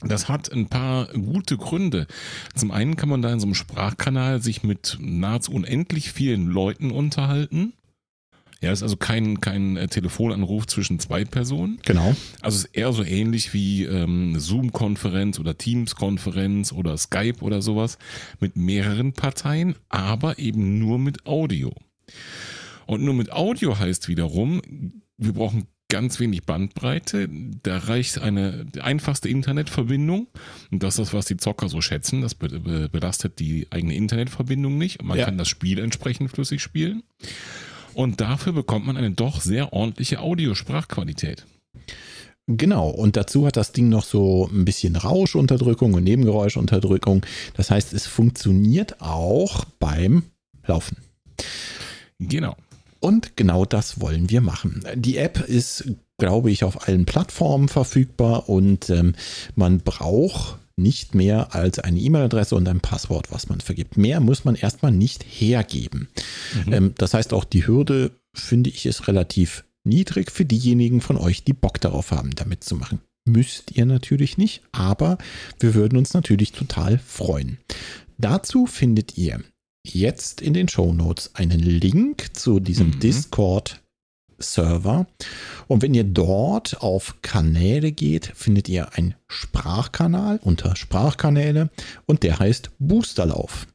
Das hat ein paar gute Gründe. Zum einen kann man da in so einem Sprachkanal sich mit nahezu unendlich vielen Leuten unterhalten. Ja, ist also kein, kein äh, Telefonanruf zwischen zwei Personen. Genau. Also es ist eher so ähnlich wie ähm, Zoom-Konferenz oder Teams-Konferenz oder Skype oder sowas mit mehreren Parteien, aber eben nur mit Audio. Und nur mit Audio heißt wiederum, wir brauchen ganz wenig Bandbreite. Da reicht eine einfachste Internetverbindung. Und das ist das, was die Zocker so schätzen. Das belastet die eigene Internetverbindung nicht. Man ja. kann das Spiel entsprechend flüssig spielen. Und dafür bekommt man eine doch sehr ordentliche Audiosprachqualität. Genau, und dazu hat das Ding noch so ein bisschen Rauschunterdrückung und Nebengeräuschunterdrückung. Das heißt, es funktioniert auch beim Laufen. Genau. Und genau das wollen wir machen. Die App ist, glaube ich, auf allen Plattformen verfügbar und ähm, man braucht nicht mehr als eine E-Mail-Adresse und ein Passwort, was man vergibt. Mehr muss man erstmal nicht hergeben. Mhm. Ähm, das heißt, auch die Hürde, finde ich, ist relativ niedrig für diejenigen von euch, die Bock darauf haben, damit zu machen. Müsst ihr natürlich nicht, aber wir würden uns natürlich total freuen. Dazu findet ihr jetzt in den Show Notes einen Link zu diesem mhm. Discord Server. Und wenn ihr dort auf Kanäle geht, findet ihr einen Sprachkanal unter Sprachkanäle und der heißt Boosterlauf.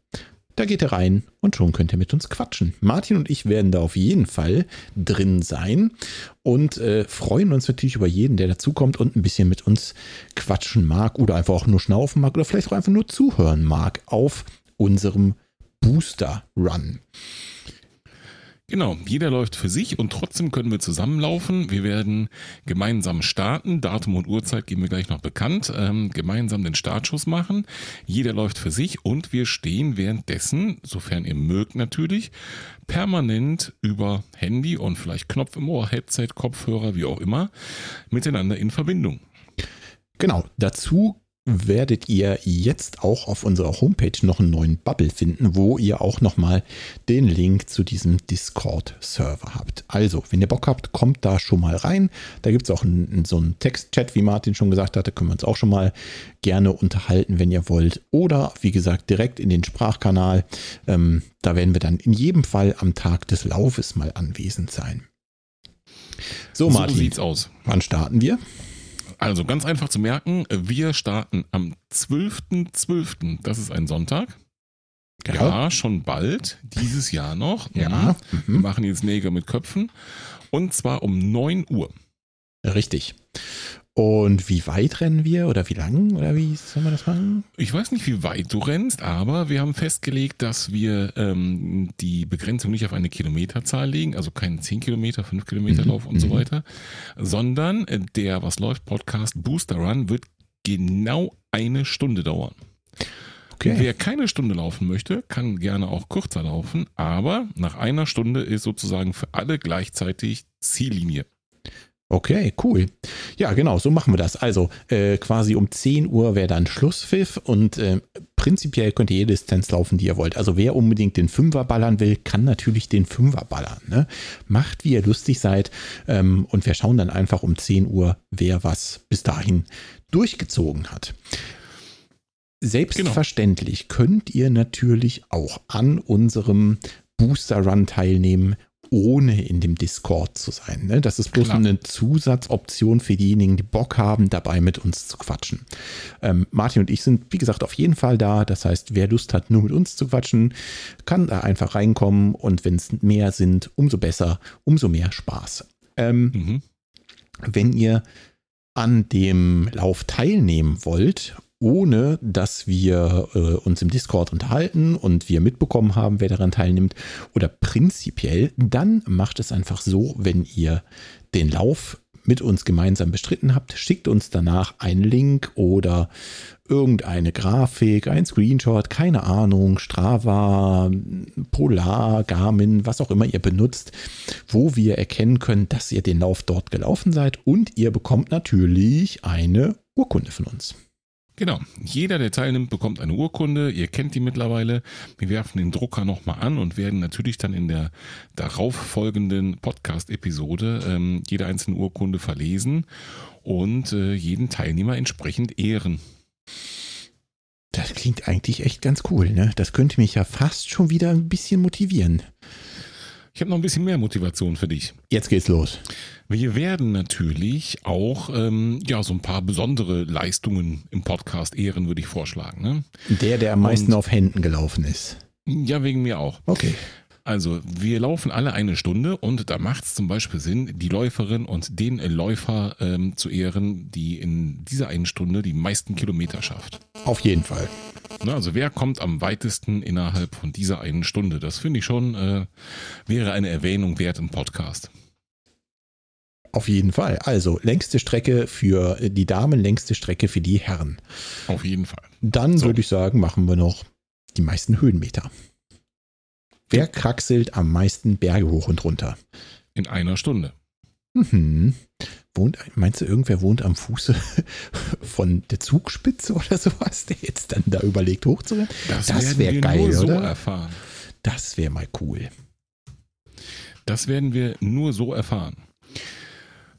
Da geht ihr rein und schon könnt ihr mit uns quatschen. Martin und ich werden da auf jeden Fall drin sein und äh, freuen uns natürlich über jeden, der dazukommt und ein bisschen mit uns quatschen mag oder einfach auch nur schnaufen mag oder vielleicht auch einfach nur zuhören mag auf unserem Booster Run. Genau, jeder läuft für sich und trotzdem können wir zusammenlaufen. Wir werden gemeinsam starten. Datum und Uhrzeit geben wir gleich noch bekannt. Ähm, gemeinsam den Startschuss machen. Jeder läuft für sich und wir stehen währenddessen, sofern ihr mögt natürlich, permanent über Handy und vielleicht Knopf im Ohr, Headset, Kopfhörer, wie auch immer, miteinander in Verbindung. Genau, dazu werdet ihr jetzt auch auf unserer Homepage noch einen neuen Bubble finden, wo ihr auch nochmal den Link zu diesem Discord-Server habt. Also, wenn ihr Bock habt, kommt da schon mal rein. Da gibt es auch einen, so einen Text-Chat, wie Martin schon gesagt hatte, können wir uns auch schon mal gerne unterhalten, wenn ihr wollt. Oder, wie gesagt, direkt in den Sprachkanal. Ähm, da werden wir dann in jedem Fall am Tag des Laufes mal anwesend sein. So, Martin. So sieht's aus. Wann starten wir? Also ganz einfach zu merken, wir starten am 12.12., .12., das ist ein Sonntag. Ja. ja. schon bald, dieses Jahr noch. Ja. Mhm. Wir machen jetzt Nägel mit Köpfen. Und zwar um 9 Uhr. Richtig. Und wie weit rennen wir oder wie lang oder wie soll man das machen? Ich weiß nicht, wie weit du rennst, aber wir haben festgelegt, dass wir ähm, die Begrenzung nicht auf eine Kilometerzahl legen, also keinen 10 Kilometer, 5 Kilometer mhm. Lauf und mhm. so weiter, sondern der Was läuft Podcast Booster Run wird genau eine Stunde dauern. Okay. Wer keine Stunde laufen möchte, kann gerne auch kürzer laufen, aber nach einer Stunde ist sozusagen für alle gleichzeitig Ziellinie. Okay, cool. Ja, genau, so machen wir das. Also äh, quasi um 10 Uhr wäre dann Schlusspfiff und äh, prinzipiell könnt ihr jede Distanz laufen, die ihr wollt. Also wer unbedingt den Fünfer ballern will, kann natürlich den Fünfer ballern. Ne? Macht, wie ihr lustig seid ähm, und wir schauen dann einfach um 10 Uhr, wer was bis dahin durchgezogen hat. Selbstverständlich genau. könnt ihr natürlich auch an unserem Booster Run teilnehmen ohne in dem Discord zu sein. Ne? Das ist bloß Klar. eine Zusatzoption für diejenigen, die Bock haben, dabei mit uns zu quatschen. Ähm, Martin und ich sind, wie gesagt, auf jeden Fall da. Das heißt, wer Lust hat, nur mit uns zu quatschen, kann da einfach reinkommen und wenn es mehr sind, umso besser, umso mehr Spaß. Ähm, mhm. Wenn ihr an dem Lauf teilnehmen wollt ohne dass wir äh, uns im Discord unterhalten und wir mitbekommen haben, wer daran teilnimmt. Oder prinzipiell, dann macht es einfach so, wenn ihr den Lauf mit uns gemeinsam bestritten habt, schickt uns danach einen Link oder irgendeine Grafik, ein Screenshot, keine Ahnung, Strava, Polar, Garmin, was auch immer ihr benutzt, wo wir erkennen können, dass ihr den Lauf dort gelaufen seid und ihr bekommt natürlich eine Urkunde von uns. Genau. Jeder, der teilnimmt, bekommt eine Urkunde. Ihr kennt die mittlerweile. Wir werfen den Drucker nochmal an und werden natürlich dann in der darauf folgenden Podcast-Episode ähm, jede einzelne Urkunde verlesen und äh, jeden Teilnehmer entsprechend ehren. Das klingt eigentlich echt ganz cool, ne? Das könnte mich ja fast schon wieder ein bisschen motivieren. Ich habe noch ein bisschen mehr Motivation für dich. Jetzt geht's los. Wir werden natürlich auch ähm, ja so ein paar besondere Leistungen im Podcast ehren, würde ich vorschlagen. Ne? Der, der am meisten Und, auf Händen gelaufen ist. Ja, wegen mir auch. Okay. Also, wir laufen alle eine Stunde und da macht es zum Beispiel Sinn, die Läuferin und den Läufer ähm, zu ehren, die in dieser einen Stunde die meisten Kilometer schafft. Auf jeden Fall. Ne, also, wer kommt am weitesten innerhalb von dieser einen Stunde? Das finde ich schon, äh, wäre eine Erwähnung wert im Podcast. Auf jeden Fall. Also längste Strecke für die Damen, längste Strecke für die Herren. Auf jeden Fall. Dann so. würde ich sagen, machen wir noch die meisten Höhenmeter. Wer kraxelt am meisten Berge hoch und runter? In einer Stunde. Mhm. Wohnt, meinst du, irgendwer wohnt am Fuße von der Zugspitze oder sowas, der jetzt dann da überlegt hochzurennen? Das, das wäre geil, nur so oder? erfahren. Das wäre mal cool. Das werden wir nur so erfahren.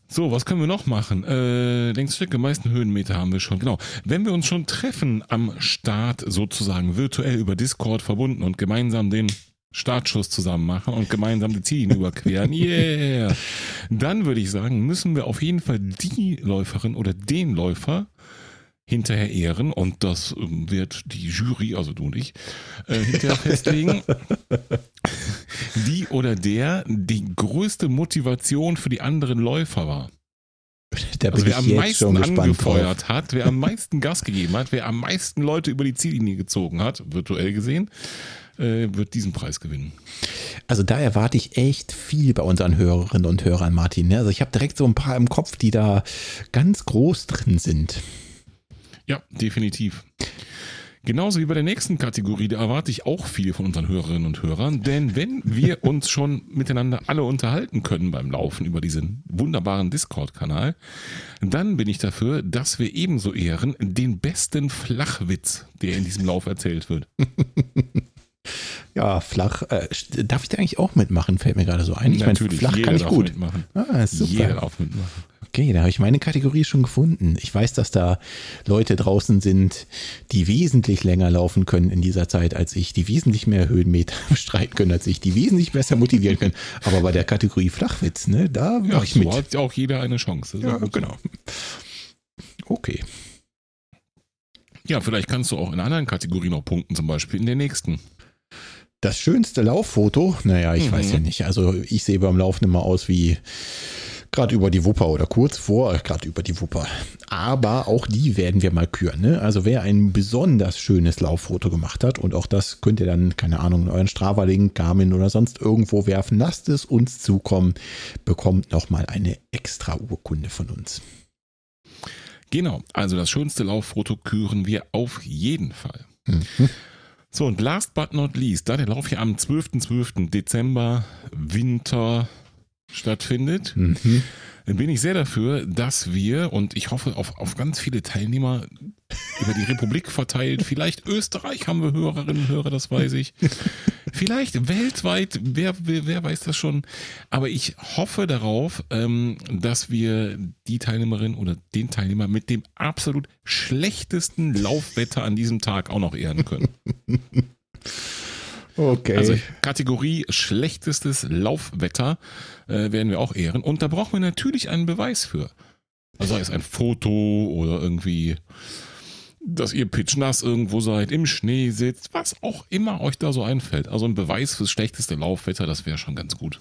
So, was können wir noch machen? Äh, Längsstrecke, meisten Höhenmeter haben wir schon. Genau. Wenn wir uns schon treffen am Start, sozusagen virtuell über Discord verbunden und gemeinsam den Startschuss zusammen machen und gemeinsam die Ziellinie überqueren. Yeah! Dann würde ich sagen, müssen wir auf jeden Fall die Läuferin oder den Läufer hinterher ehren und das ähm, wird die Jury, also du und ich, äh, hinterher festlegen. die oder der die größte Motivation für die anderen Läufer war. Da also wer am meisten angefeuert drauf. hat, wer am meisten Gas gegeben hat, wer am meisten Leute über die Ziellinie gezogen hat, virtuell gesehen, äh, wird diesen Preis gewinnen. Also da erwarte ich echt viel bei unseren Hörerinnen und Hörern, Martin. ne? Also ich habe direkt so ein paar im Kopf, die da ganz groß drin sind. Ja, definitiv. Genauso wie bei der nächsten Kategorie, da erwarte ich auch viel von unseren Hörerinnen und Hörern, denn wenn wir uns schon miteinander alle unterhalten können beim Laufen über diesen wunderbaren Discord-Kanal, dann bin ich dafür, dass wir ebenso ehren den besten Flachwitz, der in diesem Lauf erzählt wird. Ja, flach. Äh, darf ich da eigentlich auch mitmachen? Fällt mir gerade so ein. Ich meine, flach kann ich gut. Mitmachen. Ah, super. Jeder darf mitmachen. Okay, da habe ich meine Kategorie schon gefunden. Ich weiß, dass da Leute draußen sind, die wesentlich länger laufen können in dieser Zeit als ich, die wesentlich mehr Höhenmeter bestreiten können als ich, die wesentlich besser motivieren können. Aber bei der Kategorie Flachwitz, ne, da mache Ja, ich so mit. hat ja auch jeder eine Chance. Ja, genau. Okay. Ja, vielleicht kannst du auch in anderen Kategorien noch punkten, zum Beispiel in der nächsten. Das schönste Lauffoto, naja, ich Mhm. weiß ja nicht. Also ich sehe beim Laufen immer aus wie gerade über die Wupper oder kurz vor gerade über die Wupper. Aber auch die werden wir mal küren. Ne? Also wer ein besonders schönes Lauffoto gemacht hat und auch das könnt ihr dann, keine Ahnung, in euren Strava-Link, Garmin oder sonst irgendwo werfen, lasst es uns zukommen, bekommt nochmal eine extra Urkunde von uns. Genau, also das schönste Lauffoto küren wir auf jeden Fall. Mhm. So, und last but not least, da der Lauf hier am 12.12. Dezember Winter stattfindet, Mhm. Bin ich sehr dafür, dass wir, und ich hoffe auf, auf ganz viele Teilnehmer über die Republik verteilt, vielleicht Österreich haben wir Hörerinnen und Hörer, das weiß ich, vielleicht weltweit, wer, wer, wer weiß das schon, aber ich hoffe darauf, ähm, dass wir die Teilnehmerin oder den Teilnehmer mit dem absolut schlechtesten Laufwetter an diesem Tag auch noch ehren können. Okay. Also Kategorie schlechtestes Laufwetter äh, werden wir auch ehren. Und da brauchen wir natürlich einen Beweis für. Also sei es ein Foto oder irgendwie, dass ihr pitchnass irgendwo seid, im Schnee sitzt, was auch immer euch da so einfällt. Also ein Beweis fürs schlechteste Laufwetter, das wäre schon ganz gut.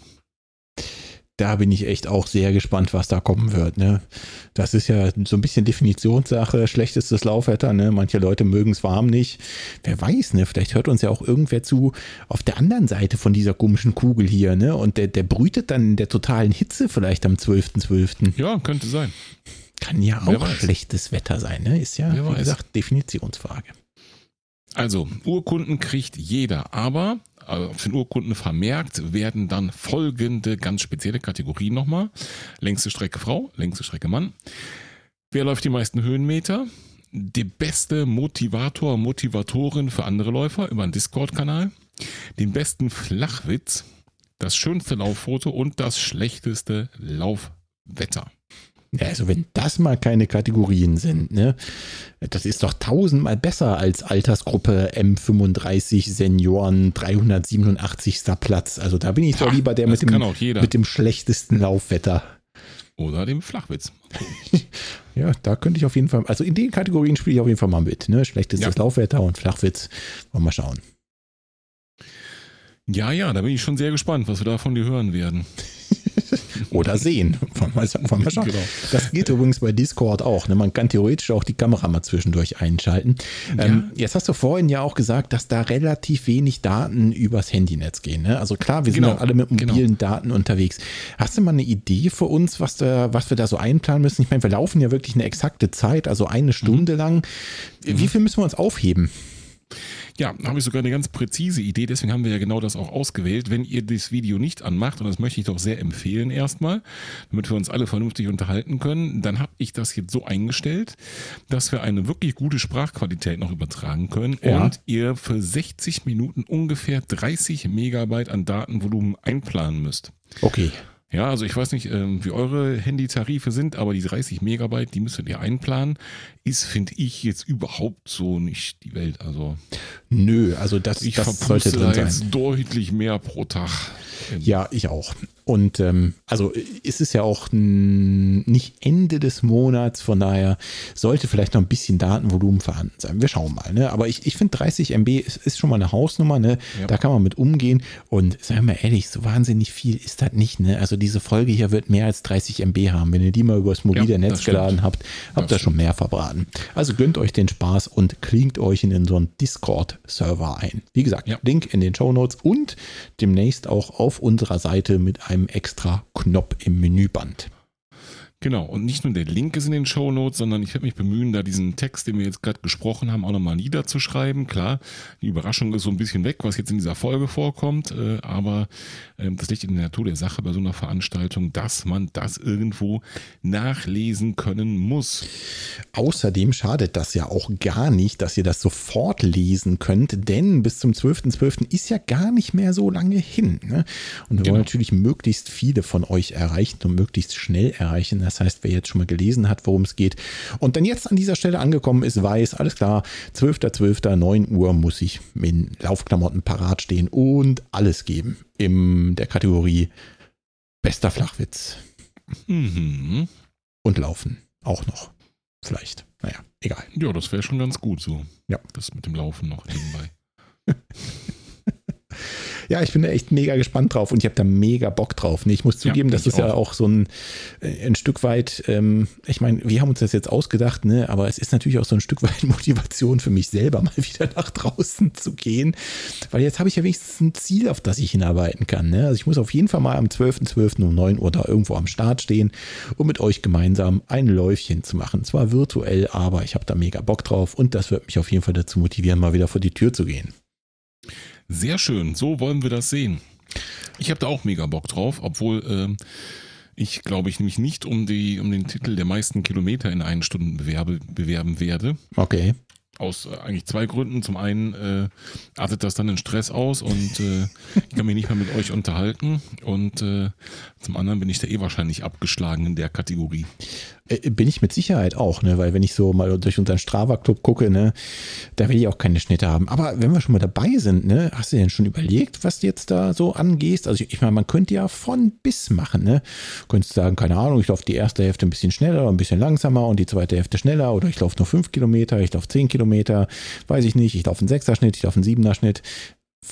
Da bin ich echt auch sehr gespannt, was da kommen wird. Ne? Das ist ja so ein bisschen Definitionssache, schlechtestes Laufwetter. Ne? Manche Leute mögen es warm nicht. Wer weiß, ne? vielleicht hört uns ja auch irgendwer zu auf der anderen Seite von dieser komischen Kugel hier. Ne? Und der, der brütet dann in der totalen Hitze vielleicht am 12.12. Ja, könnte sein. Kann ja auch schlechtes Wetter sein. Ne? Ist ja, Wer wie weiß. gesagt, Definitionsfrage. Also, Urkunden kriegt jeder, aber auf den Urkunden vermerkt werden dann folgende ganz spezielle Kategorien nochmal. Längste Strecke Frau, längste Strecke Mann. Wer läuft die meisten Höhenmeter? Der beste Motivator, Motivatorin für andere Läufer über einen Discord-Kanal. Den besten Flachwitz, das schönste Lauffoto und das schlechteste Laufwetter. Also wenn das mal keine Kategorien sind, ne? Das ist doch tausendmal besser als Altersgruppe M35 Senioren 387. Platz. Also da bin ich doch Ha, lieber der mit dem, mit dem schlechtesten Laufwetter. Oder dem Flachwitz. Ja, da könnte ich auf jeden Fall, also in den Kategorien spiele ich auf jeden Fall mal mit, ne? Schlechtestes Ja. Laufwetter und Flachwitz. Wollen wir mal schauen. Ja, ja, da bin ich schon sehr gespannt, was wir da von dir hören werden. Oder sehen. Wollen wir wollen wir schauen. Genau. Das geht übrigens bei Discord auch. Ne? Man kann theoretisch auch die Kamera mal zwischendurch einschalten. Ähm, jetzt hast du vorhin ja auch gesagt, dass da relativ wenig Daten übers Handynetz gehen. Ne? Also klar, wir sind Genau, alle mit genau. mobilen Daten unterwegs. Hast du mal eine Idee für uns, was, da, was wir da so einplanen müssen? Ich meine, wir laufen ja wirklich eine exakte Zeit, also eine Mhm. Stunde lang. Wie viel müssen wir uns aufheben? Ja, da habe ich sogar eine ganz präzise Idee, deswegen haben wir ja genau das auch ausgewählt. Wenn ihr das Video nicht anmacht, und das möchte ich doch sehr empfehlen erstmal, damit wir uns alle vernünftig unterhalten können, dann habe ich das jetzt so eingestellt, dass wir eine wirklich gute Sprachqualität noch übertragen können Ja. und ihr für 60 Minuten ungefähr 30 Megabyte an Datenvolumen einplanen müsst. Okay. Ja, also ich weiß nicht, ähm, wie eure Handytarife sind, aber die 30 Megabyte, die müsstet ihr einplanen, ist, finde ich, jetzt überhaupt so nicht die Welt. Also Nö, also das, ich das sollte drin sein. jetzt deutlich mehr pro Tag. Ja, ich auch. Und ähm, also ist es ja auch nicht Ende des Monats, von daher sollte vielleicht noch ein bisschen Datenvolumen vorhanden sein. Wir schauen mal. Ne? Aber ich, ich finde 30 MB ist, ist, schon mal eine Hausnummer. Ne? Ja. Da kann man mit umgehen. Und sagen wir ehrlich, so wahnsinnig viel ist das nicht. Ne? Also diese Folge hier wird mehr als 30 MB haben. Wenn ihr die mal übers mobile ja, Netz geladen habt, habt ihr schon mehr verbraten. Also gönnt euch den Spaß und klingt euch in so einen Discord-Server ein. Wie gesagt, ja. Link in den Show Notes und demnächst auch auf unserer Seite mit einem extra Knopf im Menüband. Genau, und nicht nur der Link ist in den Show Notes, sondern ich werde mich bemühen, da diesen Text, den wir jetzt gerade gesprochen haben, auch nochmal niederzuschreiben. Klar, die Überraschung ist so ein bisschen weg, was jetzt in dieser Folge vorkommt, äh, aber äh, das liegt in der Natur der Sache bei so einer Veranstaltung, dass man das irgendwo nachlesen können muss. Außerdem schadet das ja auch gar nicht, dass ihr das sofort lesen könnt, denn bis zum 12.12. .12. ist ja gar nicht mehr so lange hin. Ne? Und wir genau. wollen natürlich möglichst viele von euch erreichen und möglichst schnell erreichen. Das heißt, wer jetzt schon mal gelesen hat, worum es geht und dann jetzt an dieser Stelle angekommen ist, weiß, alles klar, 12.12., .12., 9 Uhr muss ich mit Laufklamotten parat stehen und alles geben in der Kategorie bester Flachwitz. Mhm. Und Laufen auch noch. Vielleicht. Naja, egal. Ja, das wäre schon ganz gut so. Ja. Das mit dem Laufen noch nebenbei. Ja, ich bin da echt mega gespannt drauf und ich habe da mega Bock drauf. Ich muss zugeben, ja, das ist auch. ja auch so ein, äh, ein Stück weit, ähm, ich meine, wir haben uns das jetzt ausgedacht, ne? aber es ist natürlich auch so ein Stück weit Motivation für mich selber, mal wieder nach draußen zu gehen, weil jetzt habe ich ja wenigstens ein Ziel, auf das ich hinarbeiten kann. Ne? Also ich muss auf jeden Fall mal am 12.12. .12. um 9 Uhr da irgendwo am Start stehen, um mit euch gemeinsam ein Läufchen zu machen. Zwar virtuell, aber ich habe da mega Bock drauf und das wird mich auf jeden Fall dazu motivieren, mal wieder vor die Tür zu gehen. Sehr schön, so wollen wir das sehen. Ich habe da auch mega Bock drauf, obwohl ähm, ich glaube ich nämlich nicht um, die, um den Titel der meisten Kilometer in einen Stunden bewerbe, bewerben werde. Okay. Aus äh, eigentlich zwei Gründen. Zum einen äh, artet das dann in Stress aus und äh, ich kann mich nicht mehr mit euch unterhalten. Und äh, zum anderen bin ich da eh wahrscheinlich abgeschlagen in der Kategorie. Äh, bin ich mit Sicherheit auch, ne? weil wenn ich so mal durch unseren Strava-Club gucke, ne, da will ich auch keine Schnitte haben. Aber wenn wir schon mal dabei sind, ne, hast du denn schon überlegt, was du jetzt da so angehst? Also ich, ich meine, man könnte ja von bis machen. Ne? Könntest sagen, keine Ahnung, ich laufe die erste Hälfte ein bisschen schneller, ein bisschen langsamer und die zweite Hälfte schneller oder ich laufe nur fünf Kilometer, ich laufe zehn Kilometer, weiß ich nicht, ich laufe einen Sechser-Schnitt, ich laufe einen Siebener-Schnitt.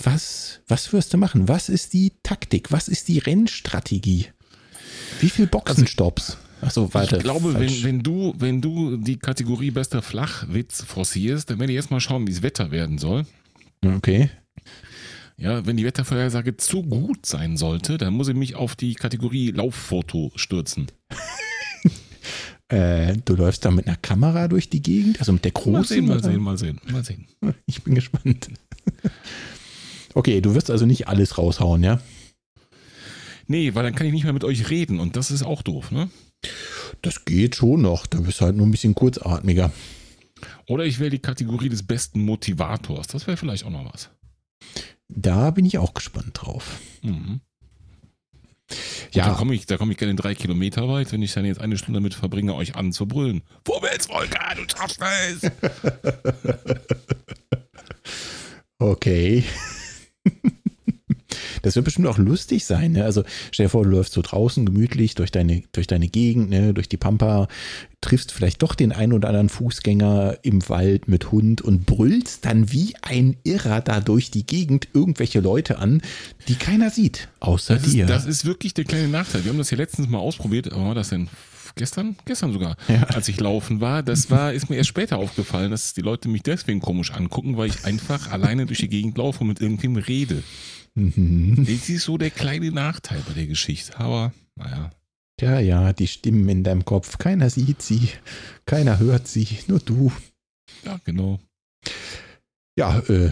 Was, was wirst du machen? Was ist die Taktik? Was ist die Rennstrategie? Wie viel Boxenstops? Also, Ach so, weiter. Ich glaube, wenn, wenn, du, wenn du die Kategorie bester Flachwitz forcierst, dann werde ich erstmal schauen, wie das Wetter werden soll. Okay. Ja, wenn die Wettervorhersage zu gut sein sollte, dann muss ich mich auf die Kategorie Lauffoto stürzen. äh, du läufst da mit einer Kamera durch die Gegend, also mit der großen? Mal sehen, mal sehen, mal sehen, mal sehen. Ich bin gespannt. Okay, du wirst also nicht alles raushauen, ja? Nee, weil dann kann ich nicht mehr mit euch reden und das ist auch doof, ne? Das geht schon noch. Da bist du halt nur ein bisschen kurzatmiger. Oder ich wähle die Kategorie des besten Motivators. Das wäre vielleicht auch noch was. Da bin ich auch gespannt drauf. Mhm. Ja. Da komme ich, komm ich gerne drei Kilometer weit, wenn ich dann jetzt eine Stunde damit verbringe, euch anzubrüllen. Vorwärts, Volker, du schaffst es! okay. Das wird bestimmt auch lustig sein. Ne? Also stell dir vor, du läufst so draußen gemütlich durch deine, durch deine Gegend, ne? durch die Pampa, triffst vielleicht doch den einen oder anderen Fußgänger im Wald mit Hund und brüllst dann wie ein Irrer da durch die Gegend irgendwelche Leute an, die keiner sieht, außer das dir. Ist, das ist wirklich der kleine Nachteil. Wir haben das ja letztens mal ausprobiert, aber war das denn gestern, gestern sogar, ja. als ich laufen war, das war, ist mir erst später aufgefallen, dass die Leute mich deswegen komisch angucken, weil ich einfach alleine durch die Gegend laufe und mit irgendwem rede. Mhm. Das ist so der kleine Nachteil bei der Geschichte, aber naja. Ja, ja, die Stimmen in deinem Kopf. Keiner sieht sie, keiner hört sie, nur du. Ja, genau. Ja, äh,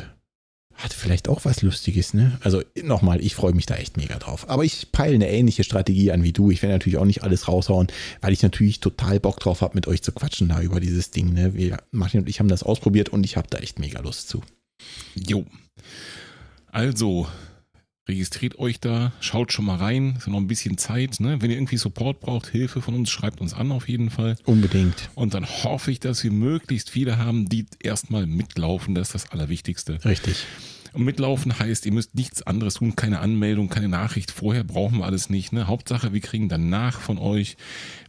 hat vielleicht auch was Lustiges, ne? Also nochmal, ich freue mich da echt mega drauf. Aber ich peile eine ähnliche Strategie an wie du. Ich werde natürlich auch nicht alles raushauen, weil ich natürlich total Bock drauf habe, mit euch zu quatschen da über dieses Ding, ne? Wir, Martin und ich haben das ausprobiert und ich habe da echt mega Lust zu. Jo. Also, registriert euch da, schaut schon mal rein, ist ja noch ein bisschen Zeit. Ne? Wenn ihr irgendwie Support braucht, Hilfe von uns, schreibt uns an auf jeden Fall. Unbedingt. Und dann hoffe ich, dass wir möglichst viele haben, die erstmal mitlaufen. Das ist das Allerwichtigste. Richtig. Und mitlaufen heißt, ihr müsst nichts anderes tun, keine Anmeldung, keine Nachricht. Vorher brauchen wir alles nicht. Ne? Hauptsache, wir kriegen danach von euch,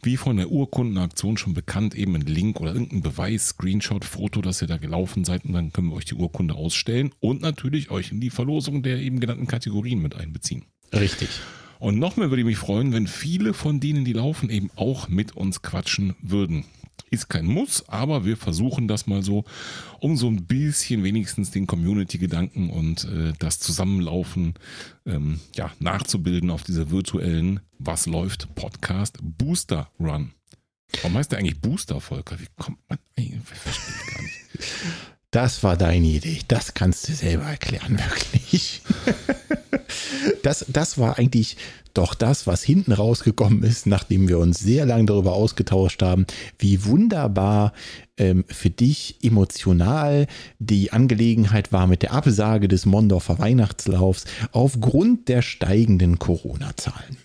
wie von der Urkundenaktion schon bekannt, eben einen Link oder irgendeinen Beweis, Screenshot, Foto, dass ihr da gelaufen seid und dann können wir euch die Urkunde ausstellen und natürlich euch in die Verlosung der eben genannten Kategorien mit einbeziehen. Richtig. Und noch mehr würde ich mich freuen, wenn viele von denen, die laufen, eben auch mit uns quatschen würden. Ist kein Muss, aber wir versuchen das mal so, um so ein bisschen wenigstens den Community-Gedanken und äh, das Zusammenlaufen ähm, ja, nachzubilden auf dieser virtuellen Was läuft Podcast Booster Run. Warum heißt der eigentlich Booster, Volker? Wie kommt man? Ich verstehe gar nicht. Das war deine Idee. Das kannst du selber erklären, wirklich. Das, das war eigentlich doch das, was hinten rausgekommen ist, nachdem wir uns sehr lange darüber ausgetauscht haben, wie wunderbar ähm, für dich emotional die Angelegenheit war mit der Absage des Mondorfer Weihnachtslaufs aufgrund der steigenden Corona-Zahlen.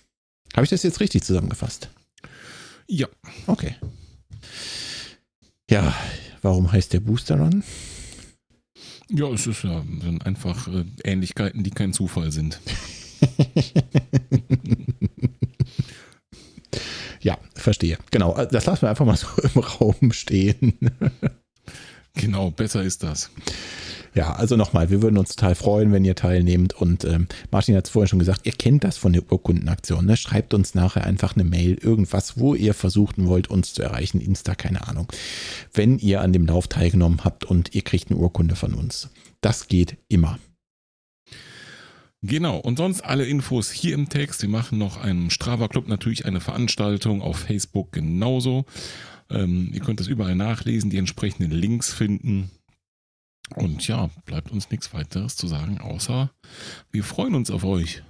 Habe ich das jetzt richtig zusammengefasst? Ja. Okay. Ja, warum heißt der Booster Run? Ja, es ist ja sind einfach äh, Ähnlichkeiten, die kein Zufall sind. ja, verstehe. Genau, das lassen wir einfach mal so im Raum stehen. genau, besser ist das. Ja, also nochmal, wir würden uns total freuen, wenn ihr teilnehmt. Und ähm, Martin hat es vorhin schon gesagt, ihr kennt das von der Urkundenaktion. Ne? Schreibt uns nachher einfach eine Mail, irgendwas, wo ihr versuchen wollt, uns zu erreichen. Insta, keine Ahnung. Wenn ihr an dem Lauf teilgenommen habt und ihr kriegt eine Urkunde von uns. Das geht immer. Genau, und sonst alle Infos hier im Text. Wir machen noch einen Strava Club natürlich eine Veranstaltung auf Facebook genauso. Ähm, ihr könnt das überall nachlesen, die entsprechenden Links finden. Und ja, bleibt uns nichts weiteres zu sagen, außer wir freuen uns auf euch.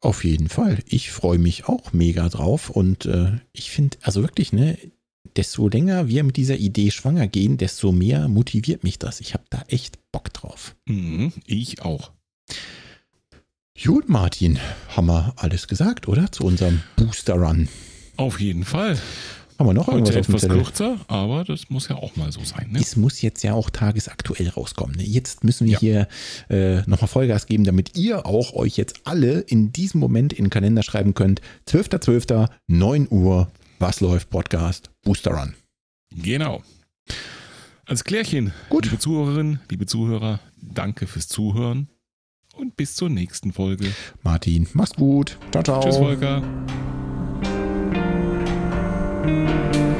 Auf jeden Fall. Ich freue mich auch mega drauf. Und äh, ich finde, also wirklich, ne, desto länger wir mit dieser Idee schwanger gehen, desto mehr motiviert mich das. Ich habe da echt Bock drauf. Mhm, ich auch. Gut, Martin, haben wir alles gesagt, oder? Zu unserem Booster Run. Auf jeden Fall. Haben wir noch Heute irgendwas etwas kürzer, aber das muss ja auch mal so sein. Ne? Es muss jetzt ja auch tagesaktuell rauskommen. Ne? Jetzt müssen wir Ja. hier äh, nochmal Vollgas geben, damit ihr auch euch jetzt alle in diesem Moment in den Kalender schreiben könnt. 12.12., 9 Uhr, was läuft Podcast, Booster Run. Genau. Als Klärchen, Gut. liebe Zuhörerinnen, liebe Zuhörer, danke fürs Zuhören und bis zur nächsten Folge. Martin, mach's gut. Ciao, ciao. Tschüss, Volker. Bye.